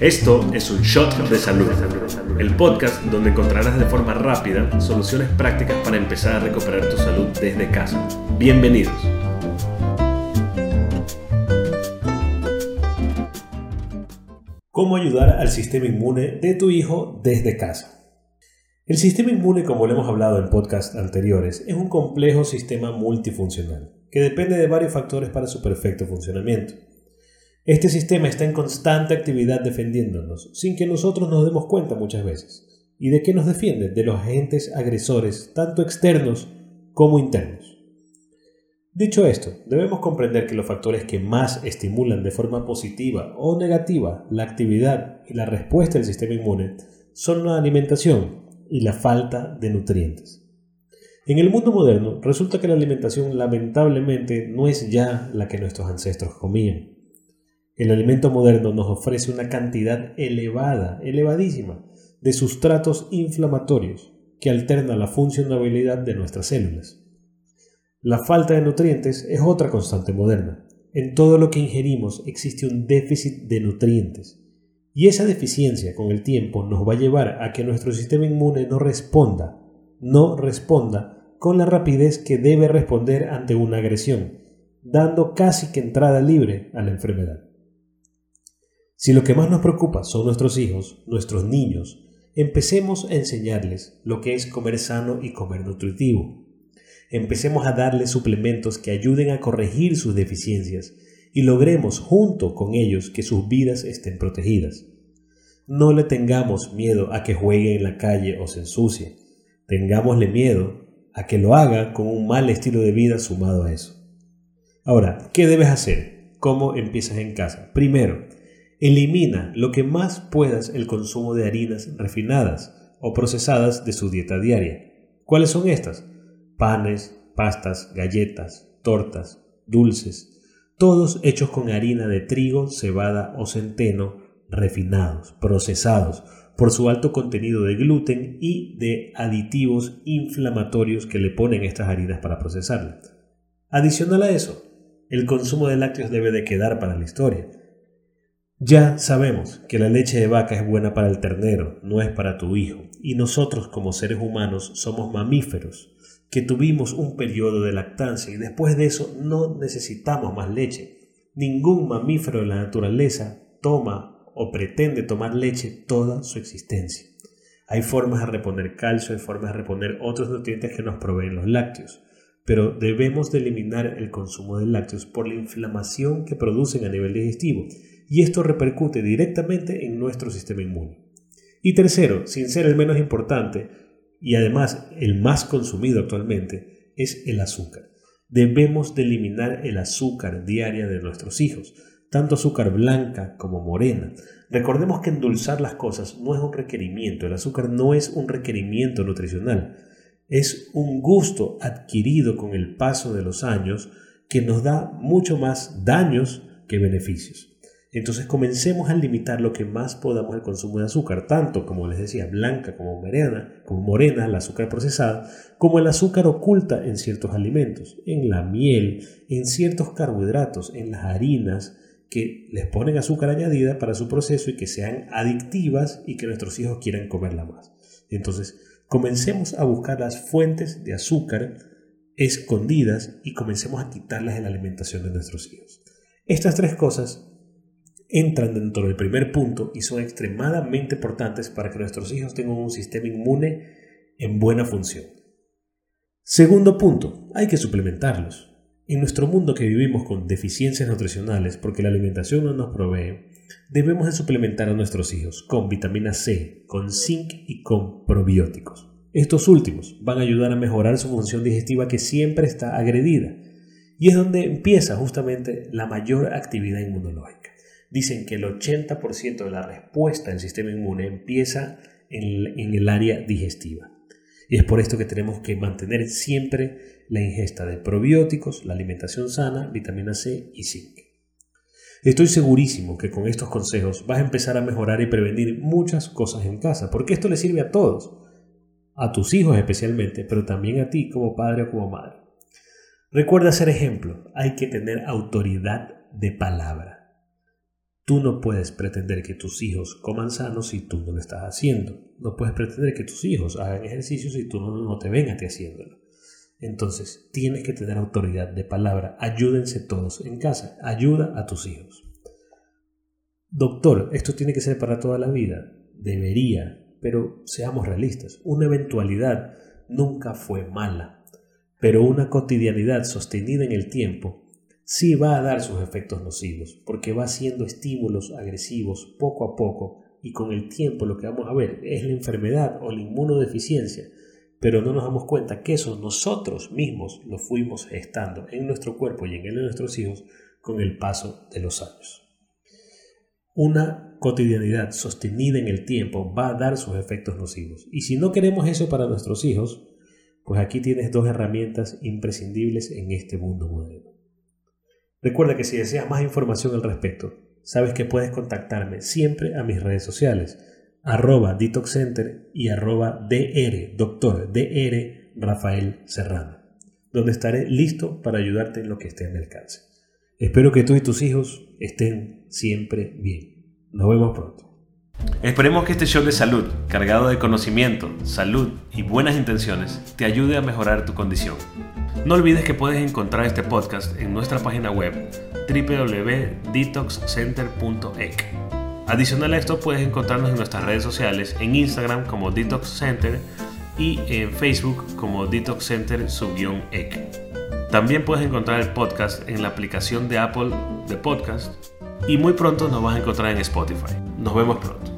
Esto es un shot de salud, el podcast donde encontrarás de forma rápida soluciones prácticas para empezar a recuperar tu salud desde casa. Bienvenidos. ¿Cómo ayudar al sistema inmune de tu hijo desde casa? El sistema inmune, como lo hemos hablado en podcasts anteriores, es un complejo sistema multifuncional que depende de varios factores para su perfecto funcionamiento. Este sistema está en constante actividad defendiéndonos, sin que nosotros nos demos cuenta muchas veces. ¿Y de qué nos defiende? De los agentes agresores, tanto externos como internos. Dicho esto, debemos comprender que los factores que más estimulan de forma positiva o negativa la actividad y la respuesta del sistema inmune son la alimentación y la falta de nutrientes. En el mundo moderno resulta que la alimentación lamentablemente no es ya la que nuestros ancestros comían. El alimento moderno nos ofrece una cantidad elevada, elevadísima, de sustratos inflamatorios que alternan la funcionabilidad de nuestras células. La falta de nutrientes es otra constante moderna. En todo lo que ingerimos existe un déficit de nutrientes. Y esa deficiencia con el tiempo nos va a llevar a que nuestro sistema inmune no responda, no responda con la rapidez que debe responder ante una agresión, dando casi que entrada libre a la enfermedad. Si lo que más nos preocupa son nuestros hijos, nuestros niños, empecemos a enseñarles lo que es comer sano y comer nutritivo. Empecemos a darles suplementos que ayuden a corregir sus deficiencias y logremos junto con ellos que sus vidas estén protegidas. No le tengamos miedo a que juegue en la calle o se ensucie. Tengámosle miedo a que lo haga con un mal estilo de vida sumado a eso. Ahora, ¿qué debes hacer? ¿Cómo empiezas en casa? Primero, elimina lo que más puedas el consumo de harinas refinadas o procesadas de su dieta diaria. ¿Cuáles son estas? Panes, pastas, galletas, tortas, dulces, todos hechos con harina de trigo, cebada o centeno, refinados, procesados, por su alto contenido de gluten y de aditivos inflamatorios que le ponen estas harinas para procesarla. Adicional a eso, el consumo de lácteos debe de quedar para la historia. Ya sabemos que la leche de vaca es buena para el ternero, no es para tu hijo, y nosotros como seres humanos somos mamíferos, que tuvimos un periodo de lactancia y después de eso no necesitamos más leche. Ningún mamífero de la naturaleza toma o pretende tomar leche toda su existencia. Hay formas de reponer calcio, hay formas de reponer otros nutrientes que nos proveen los lácteos, pero debemos de eliminar el consumo de lácteos por la inflamación que producen a nivel digestivo, y esto repercute directamente en nuestro sistema inmune. Y tercero, sin ser el menos importante, y además el más consumido actualmente, es el azúcar. Debemos de eliminar el azúcar diaria de nuestros hijos, tanto azúcar blanca como morena. Recordemos que endulzar las cosas no es un requerimiento, el azúcar no es un requerimiento nutricional, es un gusto adquirido con el paso de los años que nos da mucho más daños que beneficios. Entonces comencemos a limitar lo que más podamos el consumo de azúcar, tanto como les decía, blanca como morena, como morena, el azúcar procesada, como el azúcar oculta en ciertos alimentos, en la miel, en ciertos carbohidratos, en las harinas, que les ponen azúcar añadida para su proceso y que sean adictivas y que nuestros hijos quieran comerla más. Entonces, comencemos a buscar las fuentes de azúcar escondidas y comencemos a quitarlas en la alimentación de nuestros hijos. Estas tres cosas entran dentro del primer punto y son extremadamente importantes para que nuestros hijos tengan un sistema inmune en buena función. Segundo punto, hay que suplementarlos. En nuestro mundo que vivimos con deficiencias nutricionales porque la alimentación no nos provee, debemos de suplementar a nuestros hijos con vitamina C, con zinc y con probióticos. Estos últimos van a ayudar a mejorar su función digestiva que siempre está agredida. Y es donde empieza justamente la mayor actividad inmunológica. Dicen que el 80% de la respuesta del sistema inmune empieza en, el área digestiva. Y es por esto que tenemos que mantener siempre la ingesta de probióticos, la alimentación sana, vitamina C y zinc. Estoy segurísimo que con estos consejos vas a empezar a mejorar y prevenir muchas cosas en casa, porque esto le sirve a todos, a tus hijos especialmente, pero también a ti como padre o como madre. Recuerda ser ejemplo, hay que tener autoridad de palabra. Tú no puedes pretender que tus hijos coman sano si tú no lo estás haciendo. No puedes pretender que tus hijos hagan ejercicio si tú no, te ven a haciéndolo. Entonces, tienes que tener autoridad de palabra. Ayúdense todos en casa. Ayuda a tus hijos. Doctor, esto tiene que ser para toda la vida. Debería, pero seamos realistas. Una eventualidad nunca fue mala, pero una cotidianidad sostenida en el tiempo sí va a dar sus efectos nocivos, porque va haciendo estímulos agresivos poco a poco y con el tiempo lo que vamos a ver es la enfermedad o la inmunodeficiencia, pero no nos damos cuenta que eso nosotros mismos lo fuimos gestando en nuestro cuerpo y en el de nuestros hijos con el paso de los años. Una cotidianidad sostenida en el tiempo va a dar sus efectos nocivos. Y si no queremos eso para nuestros hijos, pues aquí tienes dos herramientas imprescindibles en este mundo moderno. Recuerda que si deseas más información al respecto, sabes que puedes contactarme siempre a mis redes sociales, arroba detoxcenter y arroba dr, doctor dr Rafael Serrano, donde estaré listo para ayudarte en lo que esté a mi alcance. Espero que tú y tus hijos estén siempre bien. Nos vemos pronto. Esperemos que este show de salud, cargado de conocimiento, salud y buenas intenciones, te ayude a mejorar tu condición. No olvides que puedes encontrar este podcast en nuestra página web www.detoxcenter.ec. Adicional a esto puedes encontrarnos en nuestras redes sociales en Instagram como Detox Center y en Facebook como Detox Center ec También puedes encontrar el podcast en la aplicación de Apple de Podcast y muy pronto nos vas a encontrar en Spotify. Nos vemos pronto.